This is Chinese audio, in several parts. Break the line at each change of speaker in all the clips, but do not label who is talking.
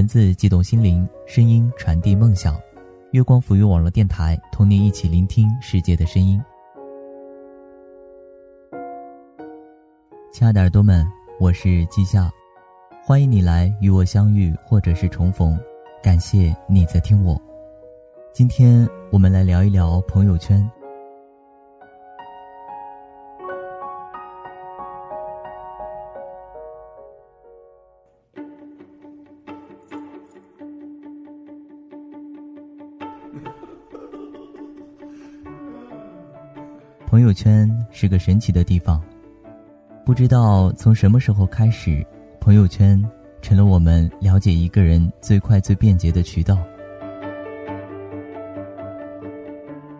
文字激动心灵，声音传递梦想。月光抚育网络电台，同您一起聆听世界的声音。亲爱的耳朵们，我是季夏，欢迎你来与我相遇，或者是重逢。感谢你在听我。今天我们来聊一聊朋友圈。朋友圈是个神奇的地方，不知道从什么时候开始，朋友圈成了我们了解一个人最快最便捷的渠道。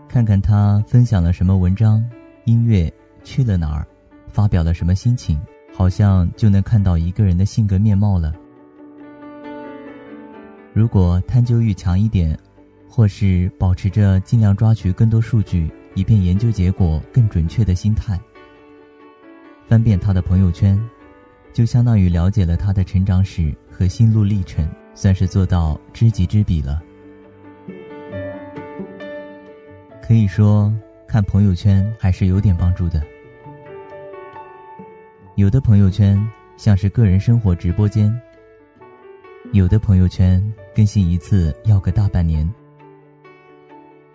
看看他分享了什么文章、音乐，去了哪儿，发表了什么心情，好像就能看到一个人的性格面貌了。如果探究欲强一点，或是保持着尽量抓取更多数据。以便研究结果更准确的心态。翻遍他的朋友圈，就相当于了解了他的成长史和心路历程，算是做到知己知彼了。可以说，看朋友圈还是有点帮助的。有的朋友圈像是个人生活直播间，有的朋友圈更新一次要个大半年。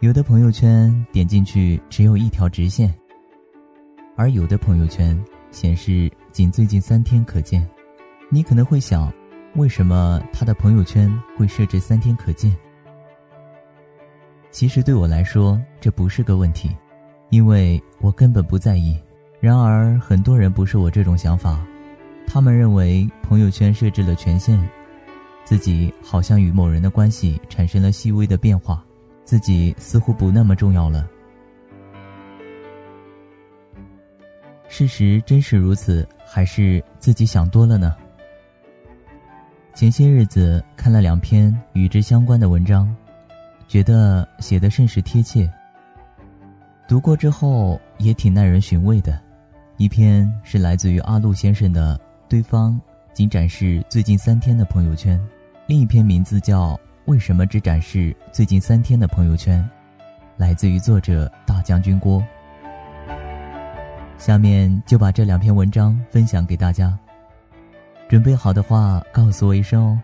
有的朋友圈点进去只有一条直线，而有的朋友圈显示仅最近三天可见。你可能会想，为什么他的朋友圈会设置三天可见？其实对我来说这不是个问题，因为我根本不在意。然而很多人不是我这种想法，他们认为朋友圈设置了权限，自己好像与某人的关系产生了细微的变化。自己似乎不那么重要了。事实真是如此，还是自己想多了呢？前些日子看了两篇与之相关的文章，觉得写的甚是贴切。读过之后也挺耐人寻味的。一篇是来自于阿路先生的，对方仅展示最近三天的朋友圈；另一篇名字叫。为什么只展示最近三天的朋友圈？来自于作者大将军郭。下面就把这两篇文章分享给大家。准备好的话，告诉我一声哦。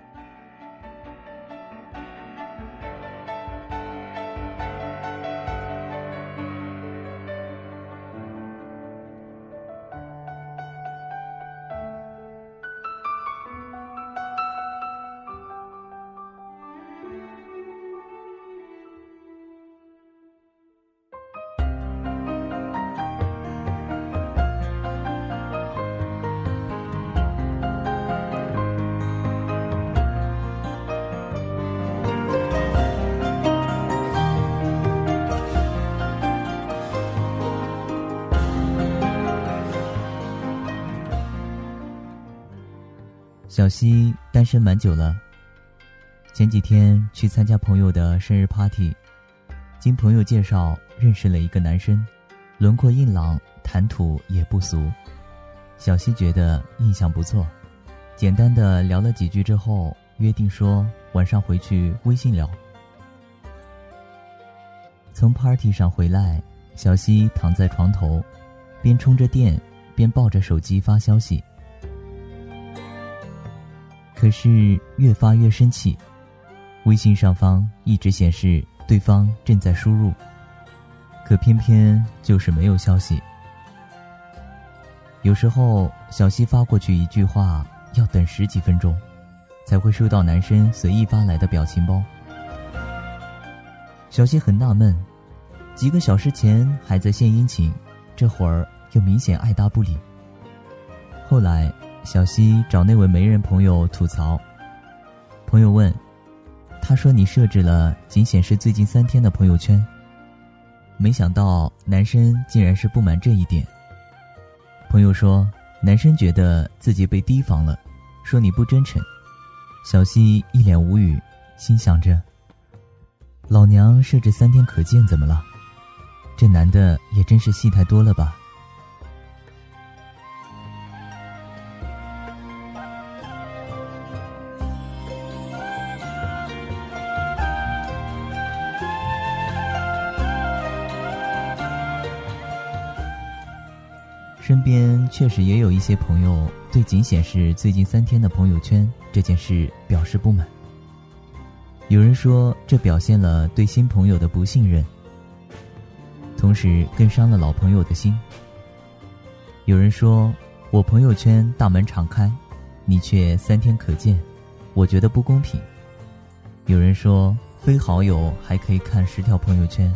小西单身蛮久了。前几天去参加朋友的生日 party，经朋友介绍认识了一个男生，轮廓硬朗，谈吐也不俗。小西觉得印象不错，简单的聊了几句之后，约定说晚上回去微信聊。从 party 上回来，小西躺在床头，边充着电，边抱着手机发消息。可是越发越生气，微信上方一直显示对方正在输入，可偏偏就是没有消息。有时候小西发过去一句话，要等十几分钟，才会收到男生随意发来的表情包。小西很纳闷，几个小时前还在献殷勤，这会儿又明显爱答不理。后来。小西找那位媒人朋友吐槽，朋友问：“他说你设置了仅显示最近三天的朋友圈。”没想到男生竟然是不满这一点。朋友说：“男生觉得自己被提防了，说你不真诚。”小西一脸无语，心想着：“老娘设置三天可见怎么了？这男的也真是戏太多了吧。”身边确实也有一些朋友对仅显示最近三天的朋友圈这件事表示不满。有人说这表现了对新朋友的不信任，同时更伤了老朋友的心。有人说我朋友圈大门敞开，你却三天可见，我觉得不公平。有人说非好友还可以看十条朋友圈，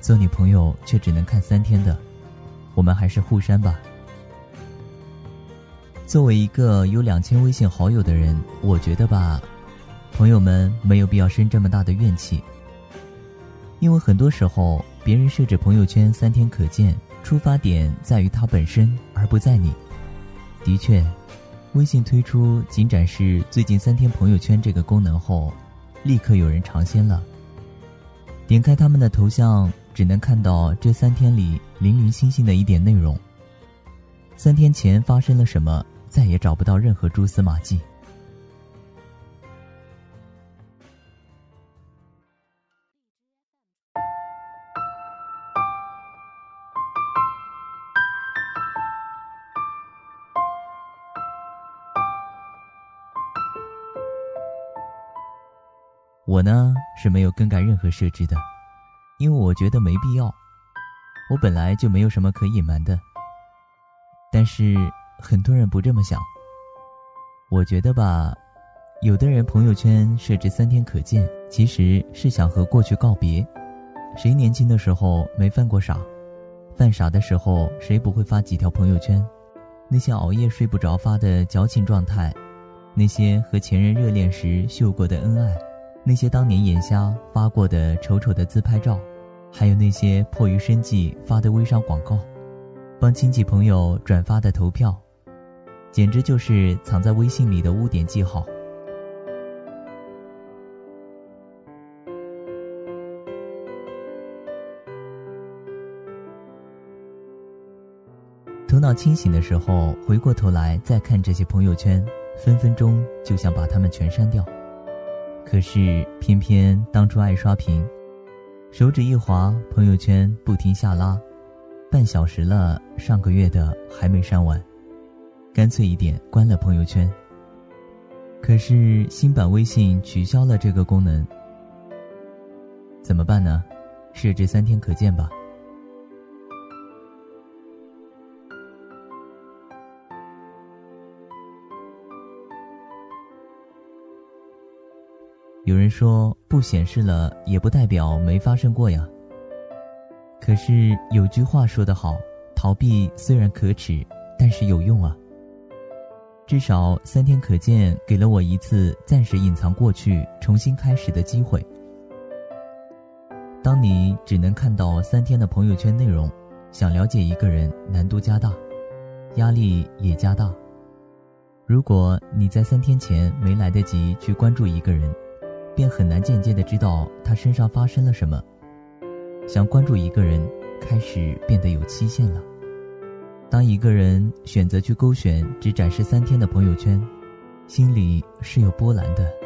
做你朋友却只能看三天的。我们还是互删吧。作为一个有两千微信好友的人，我觉得吧，朋友们没有必要生这么大的怨气。因为很多时候，别人设置朋友圈三天可见，出发点在于他本身，而不在你。的确，微信推出仅展示最近三天朋友圈这个功能后，立刻有人尝鲜了。点开他们的头像。只能看到这三天里零零星星的一点内容。三天前发生了什么，再也找不到任何蛛丝马迹。我呢是没有更改任何设置的。因为我觉得没必要，我本来就没有什么可隐瞒的。但是很多人不这么想。我觉得吧，有的人朋友圈设置三天可见，其实是想和过去告别。谁年轻的时候没犯过傻？犯傻的时候谁不会发几条朋友圈？那些熬夜睡不着发的矫情状态，那些和前任热恋时秀过的恩爱，那些当年眼瞎发过的丑丑的自拍照。还有那些迫于生计发的微商广告，帮亲戚朋友转发的投票，简直就是藏在微信里的污点记号。头脑清醒的时候，回过头来再看这些朋友圈，分分钟就想把他们全删掉。可是偏偏当初爱刷屏。手指一滑，朋友圈不停下拉，半小时了，上个月的还没删完，干脆一点关了朋友圈。可是新版微信取消了这个功能，怎么办呢？设置三天可见吧。有人说不显示了也不代表没发生过呀。可是有句话说得好，逃避虽然可耻，但是有用啊。至少三天可见给了我一次暂时隐藏过去、重新开始的机会。当你只能看到三天的朋友圈内容，想了解一个人难度加大，压力也加大。如果你在三天前没来得及去关注一个人，便很难间接的知道他身上发生了什么。想关注一个人，开始变得有期限了。当一个人选择去勾选只展示三天的朋友圈，心里是有波澜的。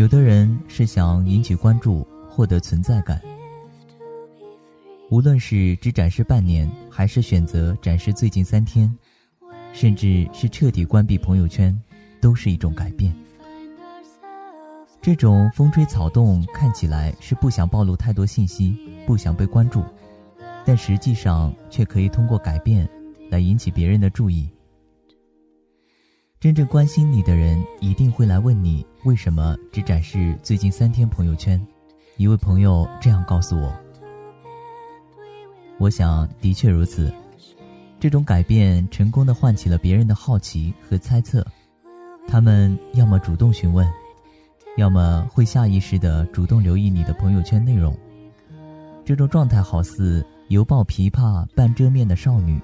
有的人是想引起关注，获得存在感。无论是只展示半年，还是选择展示最近三天，甚至是彻底关闭朋友圈，都是一种改变。这种风吹草动看起来是不想暴露太多信息，不想被关注，但实际上却可以通过改变来引起别人的注意。真正关心你的人一定会来问你为什么只展示最近三天朋友圈。一位朋友这样告诉我。我想，的确如此。这种改变成功的唤起了别人的好奇和猜测，他们要么主动询问，要么会下意识的主动留意你的朋友圈内容。这种状态好似犹抱琵琶半遮面的少女，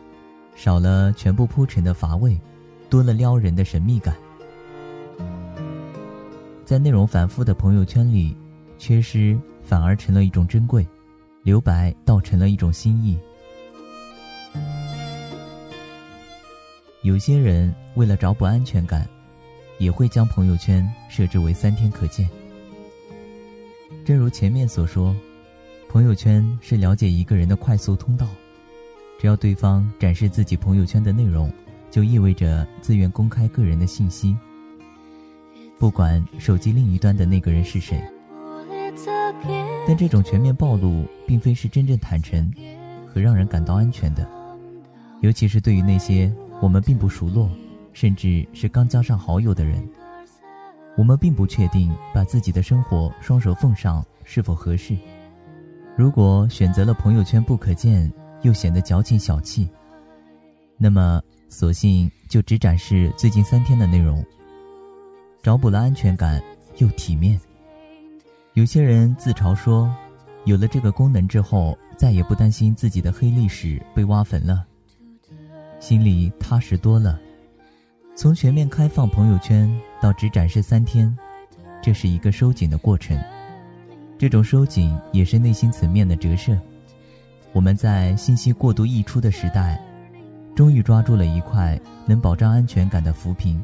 少了全部铺陈的乏味，多了撩人的神秘感。在内容反复的朋友圈里，缺失反而成了一种珍贵，留白倒成了一种心意。有些人为了找补安全感，也会将朋友圈设置为三天可见。正如前面所说，朋友圈是了解一个人的快速通道。只要对方展示自己朋友圈的内容，就意味着自愿公开个人的信息。不管手机另一端的那个人是谁，但这种全面暴露并非是真正坦诚和让人感到安全的，尤其是对于那些。我们并不熟络，甚至是刚加上好友的人，我们并不确定把自己的生活双手奉上是否合适。如果选择了朋友圈不可见，又显得矫情小气，那么索性就只展示最近三天的内容，找补了安全感又体面。有些人自嘲说，有了这个功能之后，再也不担心自己的黑历史被挖坟了。心里踏实多了。从全面开放朋友圈到只展示三天，这是一个收紧的过程。这种收紧也是内心层面的折射。我们在信息过度溢出的时代，终于抓住了一块能保障安全感的浮萍。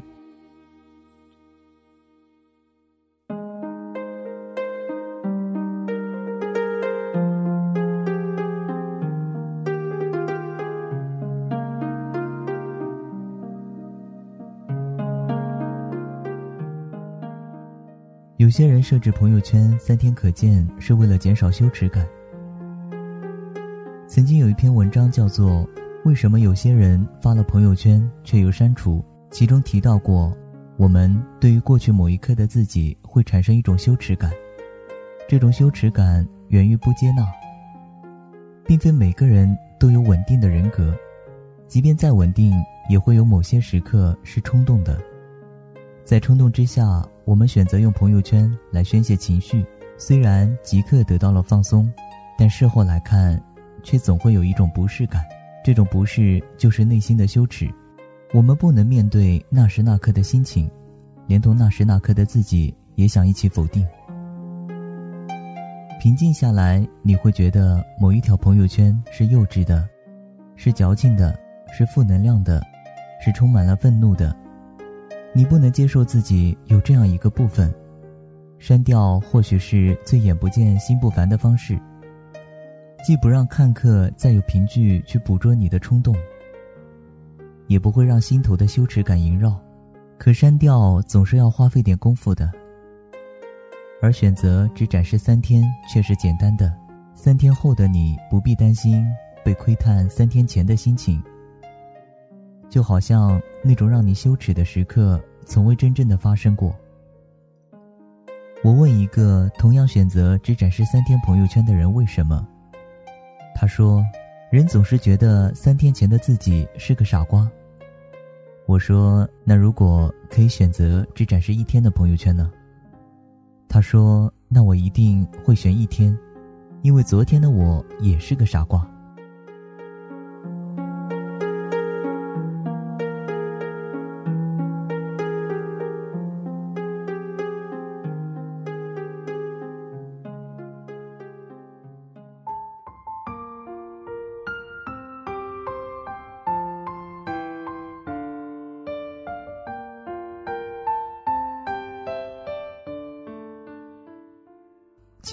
有些人设置朋友圈三天可见，是为了减少羞耻感。曾经有一篇文章叫做《为什么有些人发了朋友圈却又删除》，其中提到过，我们对于过去某一刻的自己会产生一种羞耻感，这种羞耻感源于不接纳。并非每个人都有稳定的人格，即便再稳定，也会有某些时刻是冲动的。在冲动之下，我们选择用朋友圈来宣泄情绪，虽然即刻得到了放松，但事后来看，却总会有一种不适感。这种不适就是内心的羞耻。我们不能面对那时那刻的心情，连同那时那刻的自己也想一起否定。平静下来，你会觉得某一条朋友圈是幼稚的，是矫情的，是负能量的，是充满了愤怒的。你不能接受自己有这样一个部分，删掉或许是最眼不见心不烦的方式，既不让看客再有凭据去捕捉你的冲动，也不会让心头的羞耻感萦绕。可删掉总是要花费点功夫的，而选择只展示三天却是简单的。三天后的你不必担心被窥探三天前的心情。就好像那种让你羞耻的时刻，从未真正的发生过。我问一个同样选择只展示三天朋友圈的人为什么，他说：“人总是觉得三天前的自己是个傻瓜。”我说：“那如果可以选择只展示一天的朋友圈呢？”他说：“那我一定会选一天，因为昨天的我也是个傻瓜。”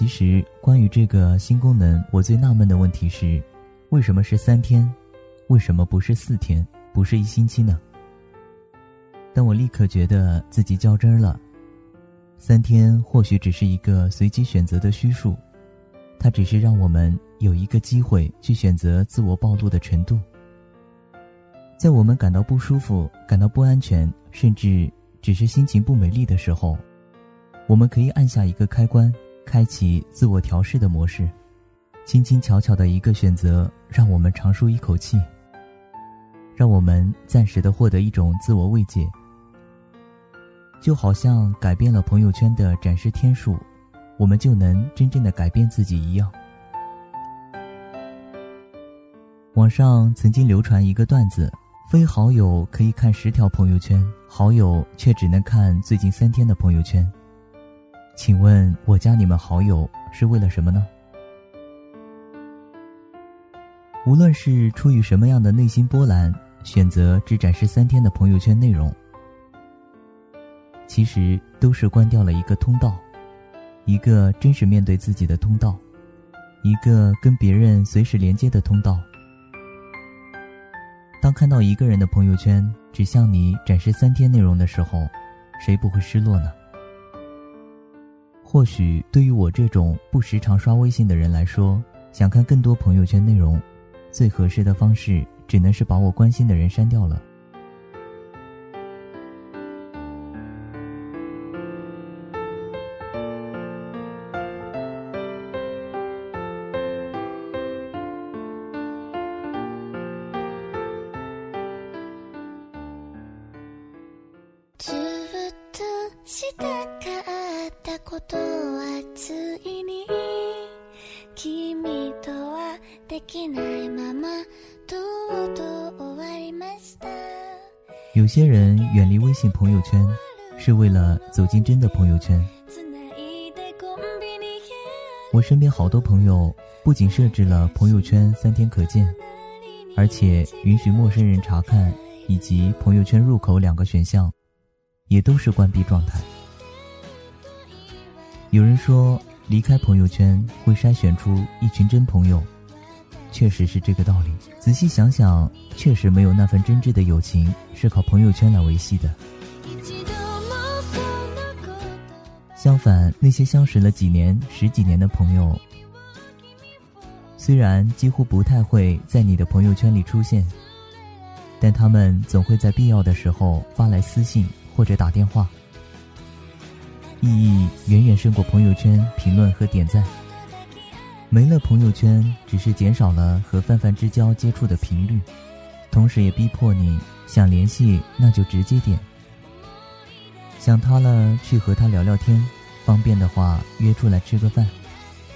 其实，关于这个新功能，我最纳闷的问题是：为什么是三天？为什么不是四天？不是一星期呢？但我立刻觉得自己较真了。三天或许只是一个随机选择的虚数，它只是让我们有一个机会去选择自我暴露的程度。在我们感到不舒服、感到不安全，甚至只是心情不美丽的时候，我们可以按下一个开关，开启自我调试的模式，轻轻巧巧的一个选择，让我们长舒一口气，让我们暂时的获得一种自我慰藉。就好像改变了朋友圈的展示天数，我们就能真正的改变自己一样。网上曾经流传一个段子：非好友可以看十条朋友圈，好友却只能看最近三天的朋友圈。请问我加你们好友是为了什么呢？无论是出于什么样的内心波澜，选择只展示三天的朋友圈内容。其实都是关掉了一个通道，一个真实面对自己的通道，一个跟别人随时连接的通道。当看到一个人的朋友圈只向你展示三天内容的时候，谁不会失落呢？或许对于我这种不时常刷微信的人来说，想看更多朋友圈内容，最合适的方式只能是把我关心的人删掉了。金真的朋友圈。我身边好多朋友不仅设置了朋友圈三天可见，而且允许陌生人查看以及朋友圈入口两个选项，也都是关闭状态。有人说，离开朋友圈会筛选出一群真朋友，确实是这个道理。仔细想想，确实没有那份真挚的友情是靠朋友圈来维系的。相反，那些相识了几年、十几年的朋友，虽然几乎不太会在你的朋友圈里出现，但他们总会在必要的时候发来私信或者打电话。意义远远胜过朋友圈评论和点赞。没了朋友圈，只是减少了和泛泛之交接触的频率，同时也逼迫你想联系那就直接点。想他了，去和他聊聊天，方便的话约出来吃个饭，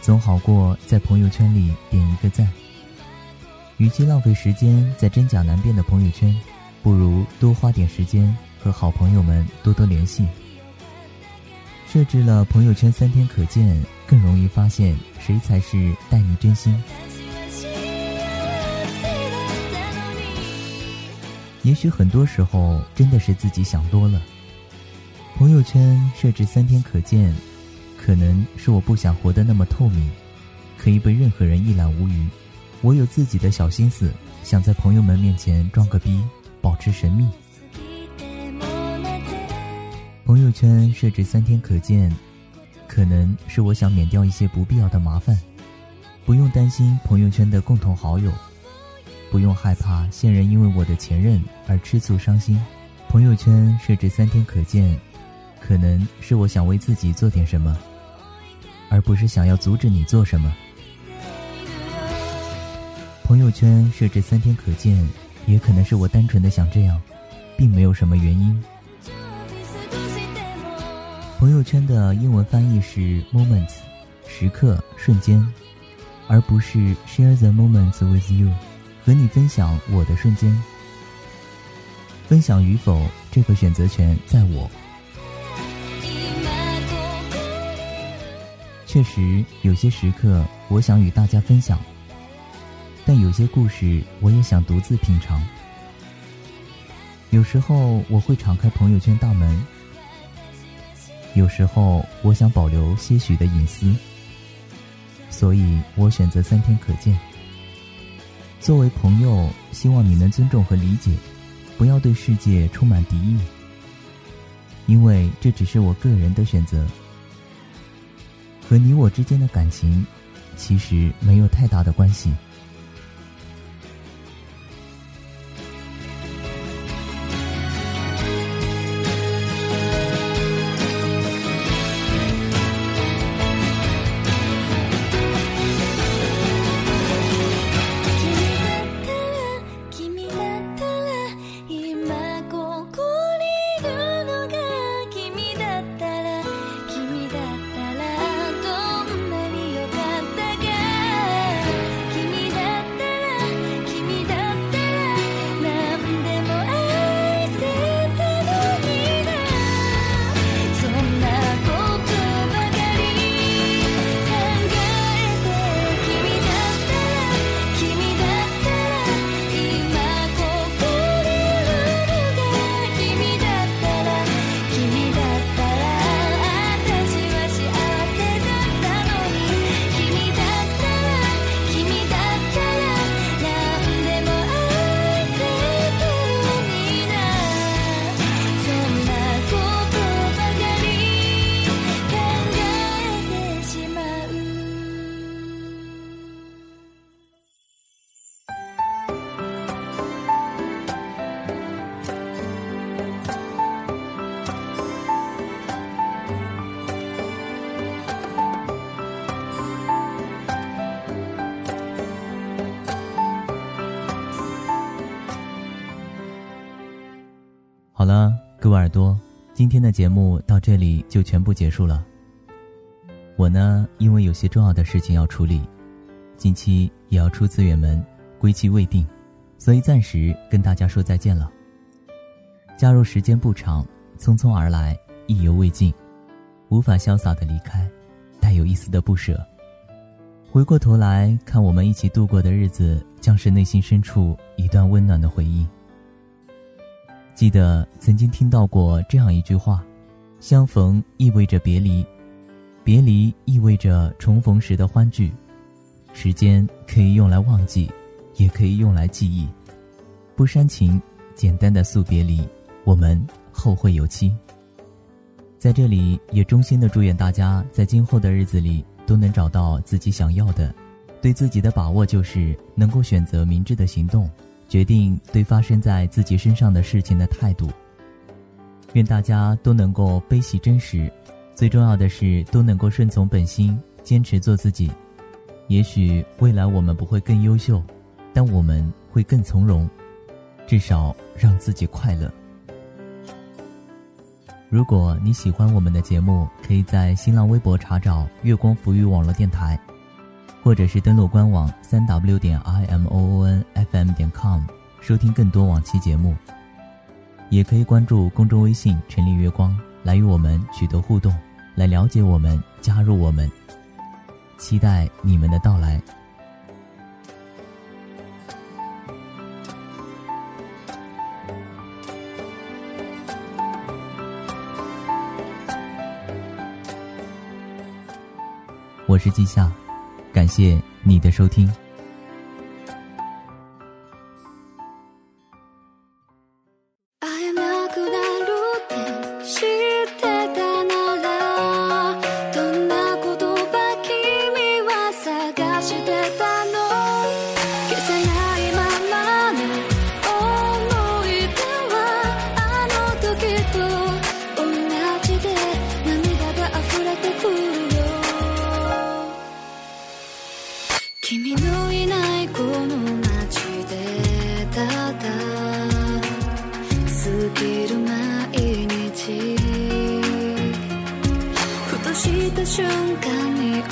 总好过在朋友圈里点一个赞。与其浪费时间在真假难辨的朋友圈，不如多花点时间和好朋友们多多联系。设置了朋友圈三天可见，更容易发现谁才是待你真心。也许很多时候真的是自己想多了。朋友圈设置三天可见，可能是我不想活得那么透明，可以被任何人一览无余。我有自己的小心思，想在朋友们面前装个逼，保持神秘。朋友圈设置三天可见，可能是我想免掉一些不必要的麻烦，不用担心朋友圈的共同好友，不用害怕现任因为我的前任而吃醋伤心。朋友圈设置三天可见，可能是我想为自己做点什么，而不是想要阻止你做什么。朋友圈设置三天可见，也可能是我单纯的想这样，并没有什么原因。朋友圈的英文翻译是 moments，时刻、瞬间，而不是 share the moments with you，和你分享我的瞬间。分享与否，这个选择权在我。确实，有些时刻我想与大家分享，但有些故事我也想独自品尝。有时候我会敞开朋友圈大门。有时候我想保留些许的隐私，所以我选择三天可见。作为朋友，希望你能尊重和理解，不要对世界充满敌意，因为这只是我个人的选择。和你我之间的感情，其实没有太大的关系。好了，各位耳朵，今天的节目到这里就全部结束了。我呢，因为有些重要的事情要处理，近期也要出资远门，归期未定，所以暂时跟大家说再见了。加入时间不长，匆匆而来，意犹未尽，无法潇洒的离开，带有一丝的不舍。回过头来看我们一起度过的日子，将是内心深处一段温暖的回忆。记得曾经听到过这样一句话：相逢意味着别离，别离意味着重逢时的欢聚。时间可以用来忘记，也可以用来记忆。不煽情，简单的诉别离，我们后会有期。在这里，也衷心的祝愿大家在今后的日子里都能找到自己想要的。对自己的把握就是能够选择明智的行动。决定对发生在自己身上的事情的态度。愿大家都能够悲喜真实，最重要的是都能够顺从本心，坚持做自己。也许未来我们不会更优秀，但我们会更从容，至少让自己快乐。如果你喜欢我们的节目，可以在新浪微博查找“月光浮育网络电台”。或者是登录官网三 w 点 i m o o n f m 点 com 收听更多往期节目，也可以关注公众微信“陈立月光”来与我们取得互动，来了解我们，加入我们，期待你们的到来。我是季夏。感谢你的收听。毎日。
ふとした瞬間に